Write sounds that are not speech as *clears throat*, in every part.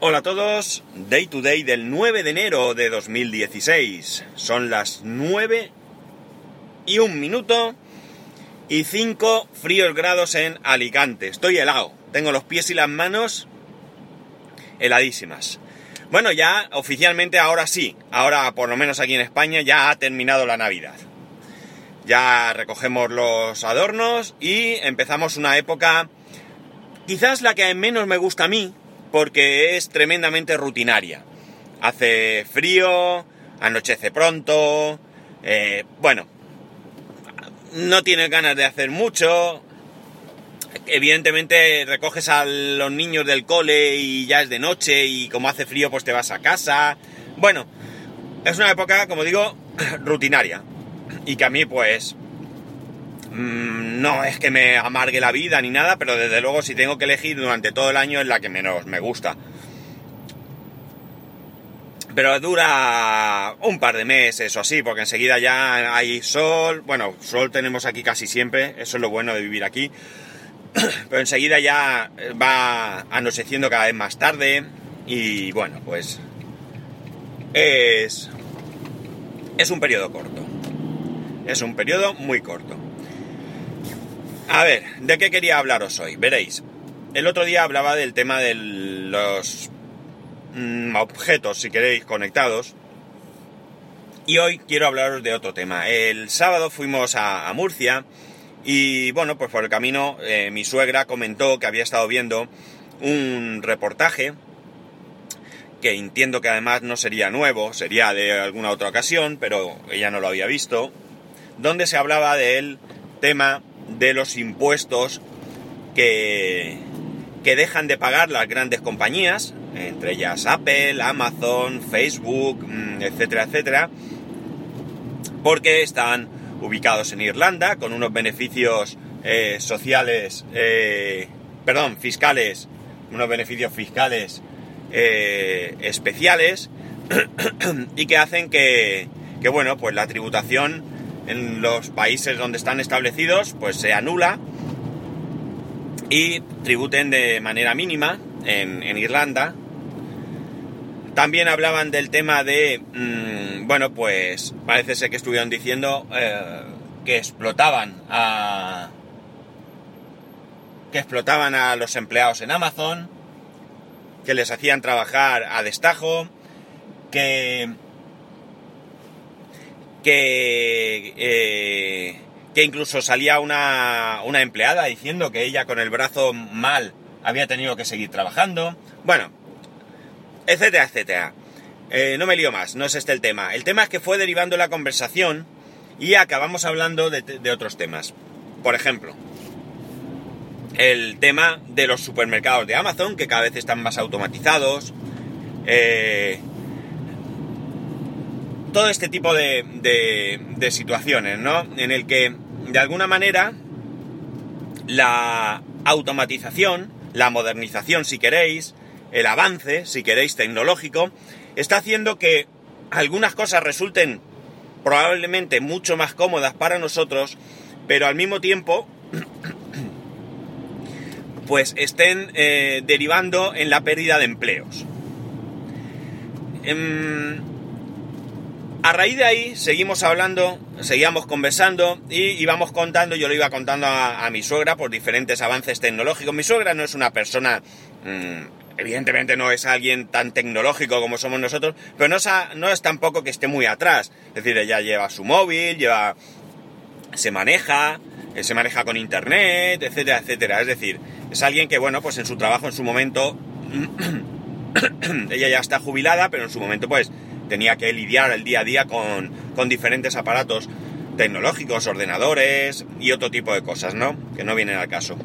Hola a todos, Day to Day del 9 de enero de 2016. Son las 9 y un minuto y 5 fríos grados en Alicante. Estoy helado, tengo los pies y las manos heladísimas. Bueno, ya oficialmente ahora sí, ahora por lo menos aquí en España ya ha terminado la Navidad. Ya recogemos los adornos y empezamos una época, quizás la que menos me gusta a mí, porque es tremendamente rutinaria. Hace frío, anochece pronto, eh, bueno, no tienes ganas de hacer mucho. Evidentemente recoges a los niños del cole y ya es de noche y como hace frío pues te vas a casa. Bueno, es una época, como digo, *clears throat* rutinaria. Y que a mí pues Mm, no es que me amargue la vida ni nada, pero desde luego si tengo que elegir durante todo el año es la que menos me gusta. Pero dura un par de meses o así, porque enseguida ya hay sol. Bueno, sol tenemos aquí casi siempre, eso es lo bueno de vivir aquí. *clears throat* Pero enseguida ya va anocheciendo cada vez más tarde. Y bueno, pues es, es un periodo corto. Es un periodo muy corto. A ver, ¿de qué quería hablaros hoy? Veréis, el otro día hablaba del tema de los mm, objetos, si queréis, conectados. Y hoy quiero hablaros de otro tema. El sábado fuimos a, Murcia y bueno, pues por el camino eh, mi suegra comentó que había estado viendo un reportaje que entiendo que además no sería nuevo, sería de alguna otra ocasión, pero ella no lo había visto, donde se hablaba del tema de los impuestos que, que dejan de pagar las grandes compañías, entre ellas Apple, Amazon, Facebook, mm, etcétera, etcétera, porque están ubicados en Irlanda con unos beneficios eh, sociales, eh, perdón, fiscales, unos beneficios fiscales eh, especiales *clears throat* y que hacen que, que, bueno, pues la tributación en los países donde están establecidos, pues se anula y tributen de manera mínima en, Irlanda. También hablaban del tema de, mm, bueno, pues parece ser que estuvieron diciendo eh, que explotaban a que explotaban a los empleados en Amazon, que les hacían trabajar a destajo, que que, eh, que incluso salía una, una empleada diciendo que ella con el brazo mal había tenido que seguir trabajando. Bueno, etcétera, etcétera. Eh, no me lío más, no es este el tema. El tema es que fue derivando la conversación y acabamos hablando de, de otros temas. Por ejemplo, el tema de los supermercados de Amazon, que cada vez están más automatizados. Eh, todo este tipo de, de, situaciones, ¿no? En el que, de alguna manera, la automatización, la modernización, si queréis, el avance, si queréis, tecnológico, está haciendo que algunas cosas resulten probablemente mucho más cómodas para nosotros, pero al mismo tiempo, *coughs* pues estén eh, derivando en la pérdida de empleos. Em, a raíz de ahí seguimos hablando, seguíamos conversando y íbamos contando, yo lo iba contando a, mi suegra por diferentes avances tecnológicos. Mi suegra no es una persona, mm, evidentemente no es alguien tan tecnológico como somos nosotros, pero no es, no es tampoco que esté muy atrás. Es decir, ella lleva su móvil, lleva, se maneja, eh, se maneja con internet, etcétera, etcétera. Es decir, es alguien que, bueno, pues en su trabajo, en su momento, *clears throat* ella ya está jubilada, pero en su momento, pues, tenía que lidiar el día a día con, con diferentes aparatos tecnológicos, ordenadores y otro tipo de cosas, ¿no? Que no vienen al caso.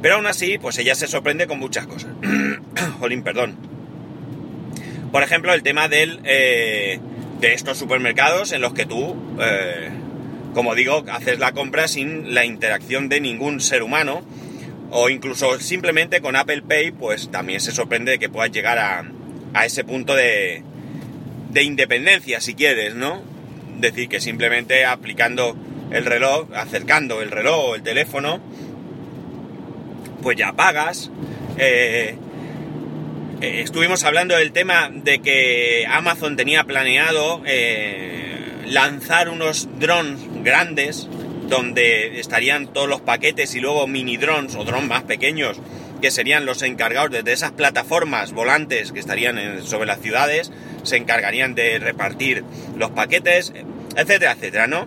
Pero aún así, pues ella se sorprende con muchas cosas. *coughs* Jolín, perdón. Por ejemplo, el tema del, eh, de estos supermercados en los que tú, eh, como digo, haces la compra sin la interacción de ningún ser humano. O incluso simplemente con Apple Pay, pues también se sorprende de que puedas llegar a, a ese punto de, de independencia, si quieres, ¿no? Decir que simplemente aplicando el reloj, acercando el reloj o el teléfono, pues ya pagas. Eh, eh, estuvimos hablando del tema de que Amazon tenía planeado eh, lanzar unos drones grandes donde estarían todos los paquetes y luego mini drones o drones más pequeños que serían los encargados de esas plataformas volantes que estarían sobre las ciudades, se encargarían de repartir los paquetes, etcétera, etcétera, ¿no?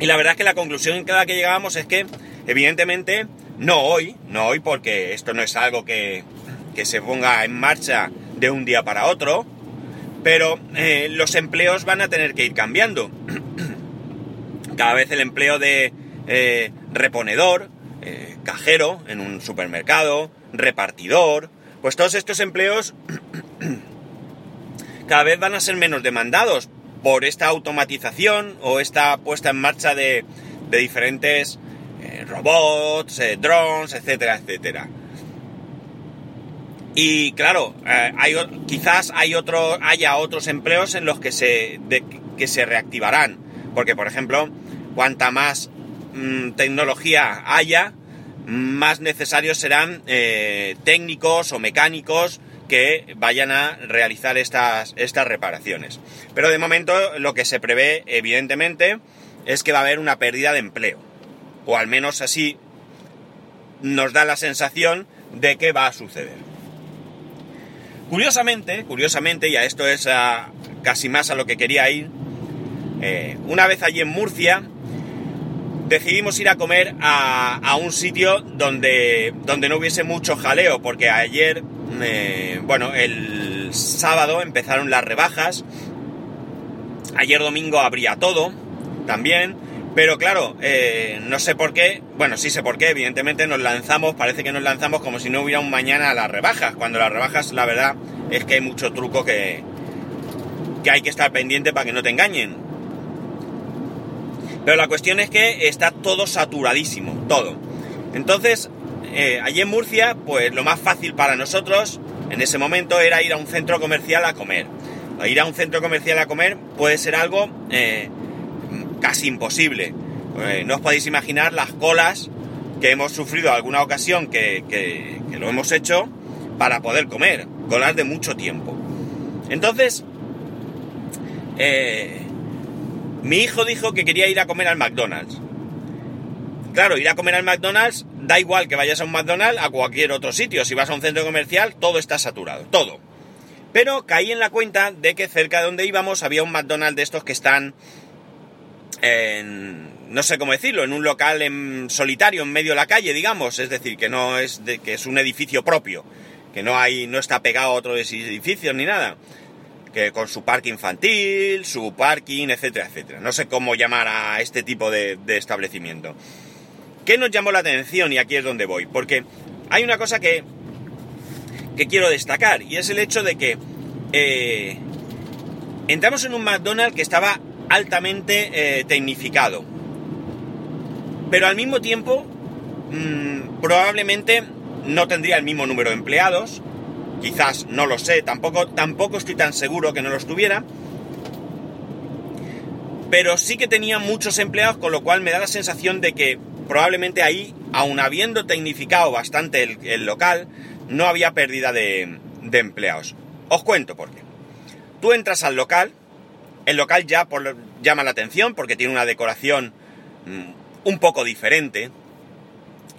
Y la verdad es que la conclusión a la que llegábamos es que, evidentemente, no hoy, no hoy porque esto no es algo que, que se ponga en marcha de un día para otro, pero eh, los empleos van a tener que ir cambiando. *clears throat* Cada vez el empleo de eh, reponedor, cajero en un supermercado, repartidor, pues todos estos empleos *clears throat* cada vez van a ser menos demandados por esta automatización o esta puesta en marcha de, diferentes eh, robots, eh, drones, etcétera, etcétera. Y claro, quizás hay otro, haya otros empleos en los que se, que se reactivarán. Porque, por ejemplo, cuanta más Mm, tecnología haya, más necesarios serán eh, técnicos o mecánicos que vayan a realizar estas, estas reparaciones. Pero de momento lo que se prevé, evidentemente, es que va a haber una pérdida de empleo. O al menos así nos da la sensación de que va a suceder. Curiosamente, curiosamente, y a esto es casi más a lo que quería ir, eh, una vez allí en Murcia, decidimos ir a comer a, un sitio donde, donde no hubiese mucho jaleo, porque ayer, bueno, el sábado empezaron las rebajas, ayer domingo habría todo, también, pero claro, eh, no sé por qué, bueno, sí sé por qué, evidentemente nos lanzamos, parece que nos lanzamos como si no hubiera un mañana a las rebajas, cuando las rebajas, la verdad, es que hay mucho truco que, que hay que estar pendiente para que no te engañen. Pero la cuestión es que está todo saturadísimo, todo. Entonces, eh, allí en Murcia, pues lo más fácil para nosotros en ese momento era ir a un centro comercial a comer. Ir a un centro comercial a comer puede ser algo eh, casi imposible. Eh, no os podéis imaginar las colas que hemos sufrido alguna ocasión que, que, lo hemos hecho para poder comer. Colas de mucho tiempo. Entonces, mi hijo dijo que quería ir a comer al McDonald's. Claro, ir a comer al McDonald's da igual que vayas a un McDonald's a cualquier otro sitio. Si vas a un centro comercial, todo está saturado, todo. Pero caí en la cuenta de que cerca de donde íbamos había un McDonald's de estos que están en, no sé cómo decirlo, en un local en solitario en medio de la calle, digamos, es decir, que no es de, que es un edificio propio, que no hay no está pegado a otro edificios ni nada que con su parque infantil, su parking, etcétera, etcétera. No sé cómo llamar a este tipo de, establecimiento. ¿Qué nos llamó la atención? Y aquí es donde voy. Porque hay una cosa que, que quiero destacar y es el hecho de que eh, entramos en un McDonald's que estaba altamente eh, tecnificado. Pero al mismo tiempo, mm, probablemente no tendría el mismo número de empleados, Quizás, no lo sé, tampoco, tampoco estoy tan seguro que no los tuviera. Pero sí que tenía muchos empleados, con lo cual me da la sensación de que probablemente ahí, aun habiendo tecnificado bastante el, local, no había pérdida de, empleados. Os cuento por qué. Tú entras al local, el local ya llama la atención porque tiene una decoración mm, un poco diferente,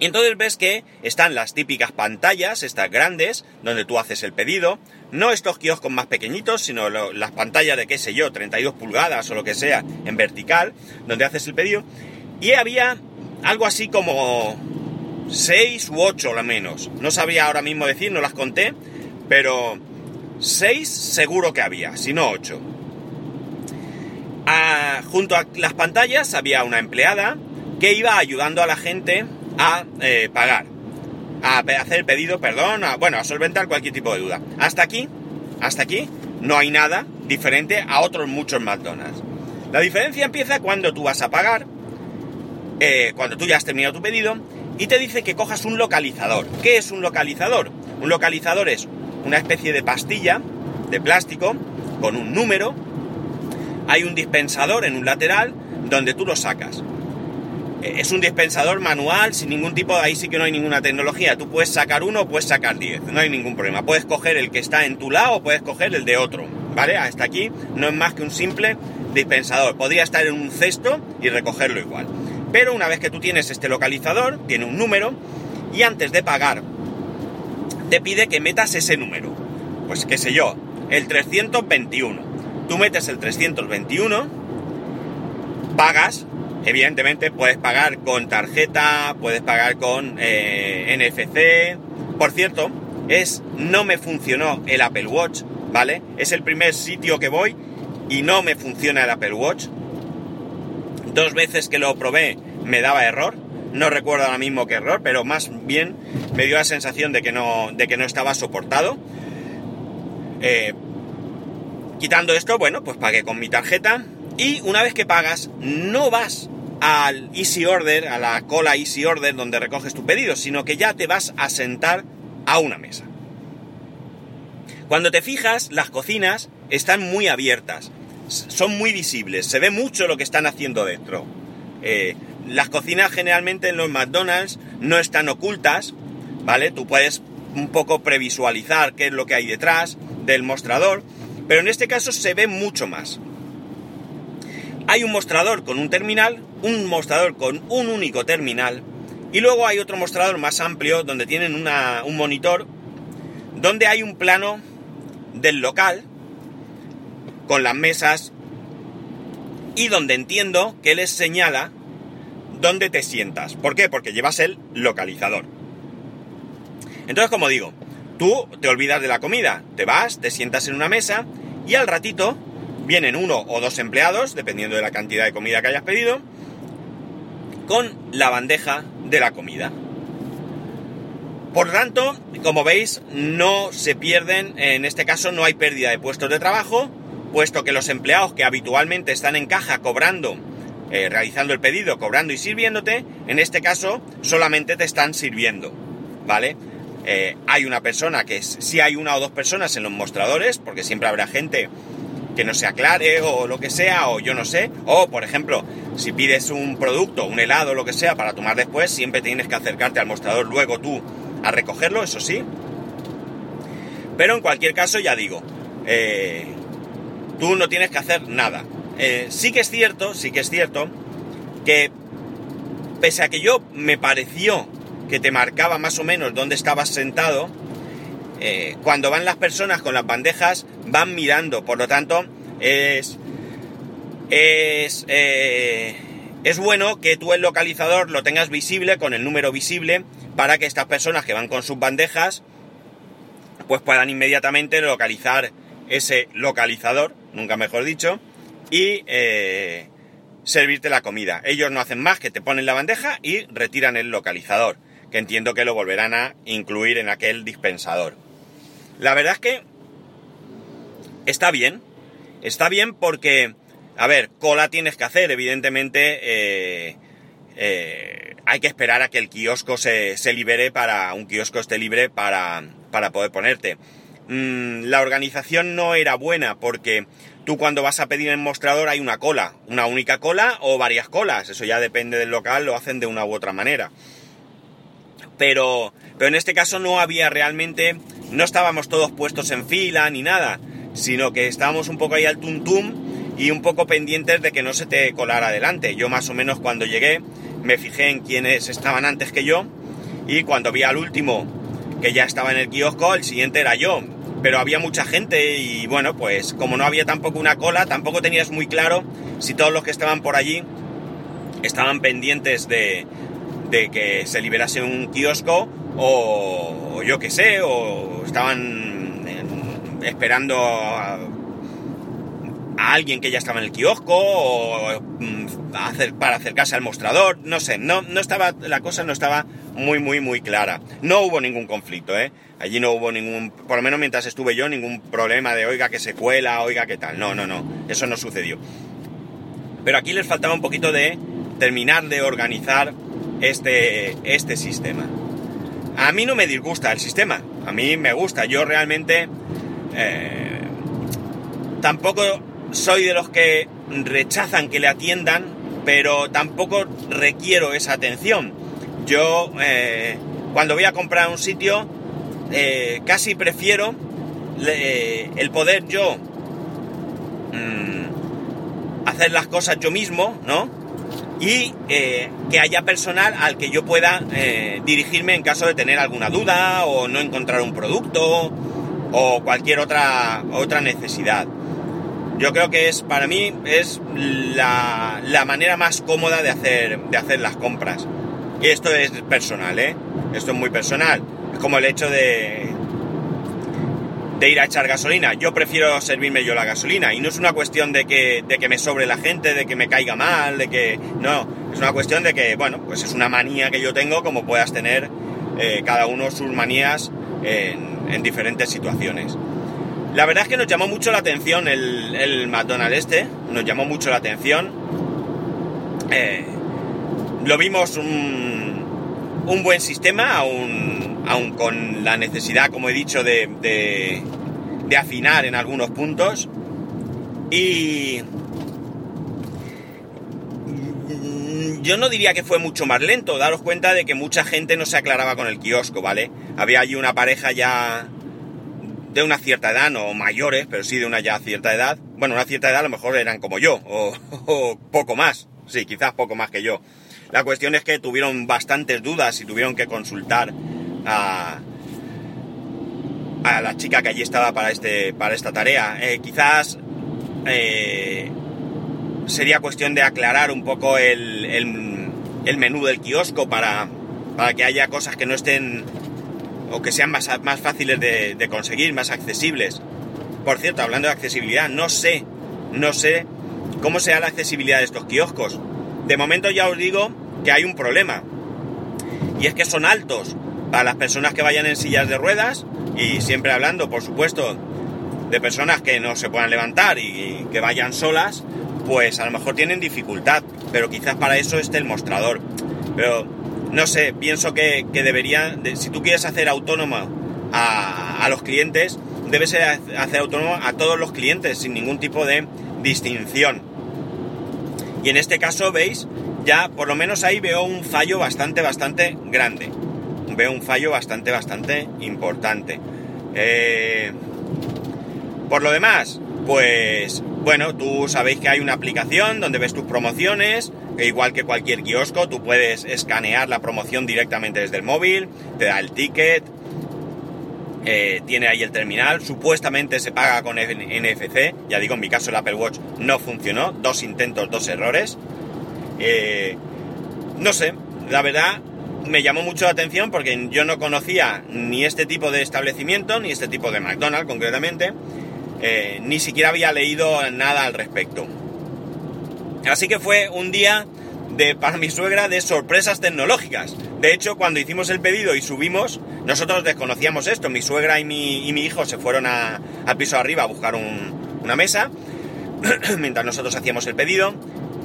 y entonces ves que están las típicas pantallas, estas grandes, donde tú haces el pedido. No estos kioscos más pequeñitos, sino las pantallas de, qué sé yo, 32 pulgadas o lo que sea, en vertical, donde haces el pedido. Y había algo así como 6 u 8 lo menos. No sabría ahora mismo decir, no las conté, pero 6 seguro que había, si no 8. Ah, junto a las pantallas había una empleada que iba ayudando a la gente a eh, pagar, a hacer pedido, perdón, a, bueno, a solventar cualquier tipo de duda. Hasta aquí, hasta aquí, no hay nada diferente a otros muchos McDonald's. La diferencia empieza cuando tú vas a pagar, eh, cuando tú ya has terminado tu pedido, y te dice que cojas un localizador. ¿Qué es un localizador? Un localizador es una especie de pastilla de plástico con un número. Hay un dispensador en un lateral donde tú lo sacas. Eh, Es un dispensador manual sin ningún tipo, ahí sí que no hay ninguna tecnología. Tú puedes sacar uno puedes sacar 10, no hay ningún problema. Puedes coger el que está en tu lado puedes coger el de otro, ¿vale? Hasta aquí no es más que un simple dispensador. Podría estar en un cesto y recogerlo igual. Pero una vez que tú tienes este localizador, tiene un número y antes de pagar te pide que metas ese número. Pues qué sé yo, el 321. Tú metes el 321, pagas, evidentemente puedes pagar con tarjeta, puedes pagar con eh, NFC. Por cierto, es no me funcionó el Apple Watch, ¿vale? Es el primer sitio que voy y no me funciona el Apple Watch. Dos veces que lo probé me daba error. No recuerdo ahora mismo qué error, pero más bien me dio la sensación de que no, de que no estaba soportado. Eh, quitando esto, bueno, pues pagué con mi tarjeta. Y una vez que pagas, no vas al Easy Order, a la cola Easy Order donde recoges tu pedido, sino que ya te vas a sentar a una mesa. Cuando te fijas, las cocinas están muy abiertas, son muy visibles, se ve mucho lo que están haciendo dentro. Eh, las cocinas generalmente en los McDonald's no están ocultas, ¿vale? Tú puedes un poco previsualizar qué es lo que hay detrás del mostrador, pero en este caso se ve mucho más. Hay un mostrador con un terminal, un mostrador con un único terminal, y luego hay otro mostrador más amplio donde tienen una, un monitor, donde hay un plano del local, con las mesas, y donde entiendo que les señala dónde te sientas. ¿Por qué? Porque llevas el localizador. Entonces, como digo, tú te olvidas de la comida, te vas, te sientas en una mesa y al ratito vienen uno o dos empleados, dependiendo de la cantidad de comida que hayas pedido, con la bandeja de la comida. Por tanto, como veis, no se pierden, en este caso no hay pérdida de puestos de trabajo, puesto que los empleados que habitualmente están en caja cobrando, eh, realizando el pedido, cobrando y sirviéndote, en este caso solamente te están sirviendo, ¿vale? Eh, hay una persona que si hay una o dos personas en los mostradores, porque siempre habrá gente que no se aclare o lo que sea, o yo no sé, o por ejemplo, si pides un producto, un helado, lo que sea, para tomar después, siempre tienes que acercarte al mostrador luego tú a recogerlo, eso sí. Pero en cualquier caso, ya digo, eh, tú no tienes que hacer nada. Eh, sí que es cierto, sí que es cierto, que pese a que yo me pareció que te marcaba más o menos dónde estabas sentado, eh, cuando van las personas con las bandejas van mirando, por lo tanto es es eh, es bueno que tú el localizador lo tengas visible con el número visible para que estas personas que van con sus bandejas pues puedan inmediatamente localizar ese localizador, nunca mejor dicho, y eh, servirte la comida. Ellos no hacen más que te ponen la bandeja y retiran el localizador, que entiendo que lo volverán a incluir en aquel dispensador. La verdad es que está bien, está bien porque, a ver, cola tienes que hacer, evidentemente eh, eh, hay que esperar a que el kiosco se, se, libere para, un kiosco esté libre para, para poder ponerte. Mm, la organización no era buena porque tú cuando vas a pedir en mostrador hay una cola, una única cola o varias colas, eso ya depende del local, lo hacen de una u otra manera. Pero, pero en este caso no había realmente, no estábamos todos puestos en fila ni nada, sino que estábamos un poco ahí al tuntum y un poco pendientes de que no se te colara adelante. Yo más o menos cuando llegué me fijé en quienes estaban antes que yo y cuando vi al último que ya estaba en el kiosco, el siguiente era yo. Pero había mucha gente y bueno, pues como no había tampoco una cola, tampoco tenías muy claro si todos los que estaban por allí estaban pendientes de, de que se liberase un kiosco o, yo qué sé, o estaban en, esperando a, alguien que ya estaba en el kiosco o mm, para acercarse al mostrador, no sé, no, no estaba, la cosa no estaba muy, muy, muy clara. No hubo ningún conflicto, ¿eh? Allí no hubo ningún, por lo menos mientras estuve yo, ningún problema de oiga que se cuela, oiga que tal. No, no, no, eso no sucedió. Pero aquí les faltaba un poquito de terminar de organizar este, este sistema. A mí no me disgusta el sistema, a mí me gusta. Yo realmente eh, tampoco soy de los que rechazan que le atiendan pero tampoco requiero esa atención. Yo, eh, cuando voy a comprar un sitio, eh, casi prefiero el poder yo mm, hacer las cosas yo mismo, ¿no? Y que haya personal al que yo pueda dirigirme en caso de tener alguna duda o no encontrar un producto o cualquier otra, otra necesidad. Yo creo que es, para mí, es la, la, manera más cómoda de hacer, de hacer las compras. Y esto es personal, ¿eh? Esto es muy personal. Es como el hecho de, de ir a echar gasolina. Yo prefiero servirme yo la gasolina. Y no es una cuestión de que, de que me sobre la gente, de que me caiga mal, de que... No, es una cuestión de que, bueno, pues es una manía que yo tengo como puedas tener eh, cada uno sus manías en, en diferentes situaciones. La verdad es que nos llamó mucho la atención el, el McDonald's este, nos llamó mucho la atención. Eh, lo vimos un, un buen sistema, aún, aún, con la necesidad, como he dicho, de, de, afinar en algunos puntos. Y yo no diría que fue mucho más lento, daros cuenta de que mucha gente no se aclaraba con el kiosco, ¿vale? Había allí una pareja ya de una cierta edad, no mayores, pero sí de una ya cierta edad. Bueno, una cierta edad a lo mejor eran como yo, o, *laughs* poco más, sí, quizás poco más que yo. La cuestión es que tuvieron bastantes dudas y tuvieron que consultar a, a la chica que allí estaba para, este, para esta tarea. Eh, quizás eh, sería cuestión de aclarar un poco el, el, menú del kiosco para, para, que haya cosas que no estén o que sean más, más fáciles de, de, conseguir, más accesibles. Por cierto, hablando de accesibilidad, no sé, no sé cómo sea la accesibilidad de estos kioscos. De momento ya os digo que hay un problema. Y es que son altos para las personas que vayan en sillas de ruedas y siempre hablando, por supuesto, de personas que no se puedan levantar y que vayan solas, pues a lo mejor tienen dificultad, pero quizás para eso esté el mostrador. Pero no sé, pienso que, que debería, si tú quieres hacer autónoma a, a, los clientes, debes hacer autónomo a todos los clientes sin ningún tipo de distinción. Y en este caso, veis, ya por lo menos ahí veo un fallo bastante, bastante grande. Veo un fallo bastante, bastante importante. Eh, por lo demás, pues bueno, tú sabéis que hay una aplicación donde ves tus promociones, que igual que cualquier kiosco, tú puedes escanear la promoción directamente desde el móvil, te da el ticket, eh, tiene ahí el terminal, supuestamente se paga con NFC, ya digo, en mi caso el Apple Watch no funcionó, dos intentos, dos errores. Eh, no sé, la verdad me llamó mucho la atención porque yo no conocía ni este tipo de establecimiento, ni este tipo de McDonald's concretamente, eh, ni siquiera había leído nada al respecto. Así que fue un día de, para mi suegra de sorpresas tecnológicas. De hecho, cuando hicimos el pedido y subimos, nosotros desconocíamos esto. Mi suegra y mi, y mi hijo se fueron al piso arriba a buscar una mesa, *clears throat* mientras nosotros hacíamos el pedido.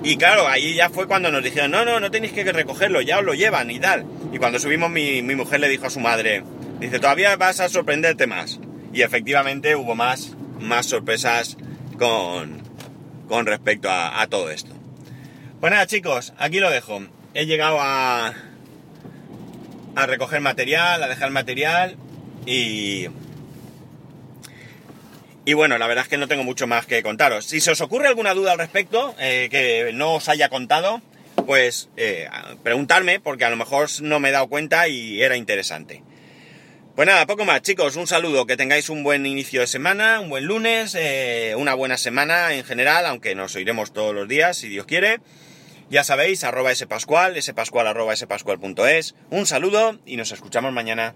Y claro, ahí ya fue cuando nos dijeron, no, no, no tenéis que recogerlo, ya os lo llevan y tal. Y cuando subimos mi, mujer le dijo a su madre, dice, todavía vas a sorprenderte más. Y efectivamente hubo más más sorpresas con, con respecto a, a, todo esto. Pues nada chicos, aquí lo dejo. He llegado a, a recoger material, a dejar material y... Y bueno, la verdad es que no tengo mucho más que contaros. Si se os ocurre alguna duda al respecto, eh, que no os haya contado, pues eh, preguntarme, porque a lo mejor no me he dado cuenta y era interesante. Pues nada, poco más, chicos. Un saludo, que tengáis un buen inicio de semana, un buen lunes, eh, una buena semana en general, aunque nos oiremos todos los días, si Dios quiere. Ya sabéis, arroba spascual, spascual arroba spascual.es. Un saludo y nos escuchamos mañana.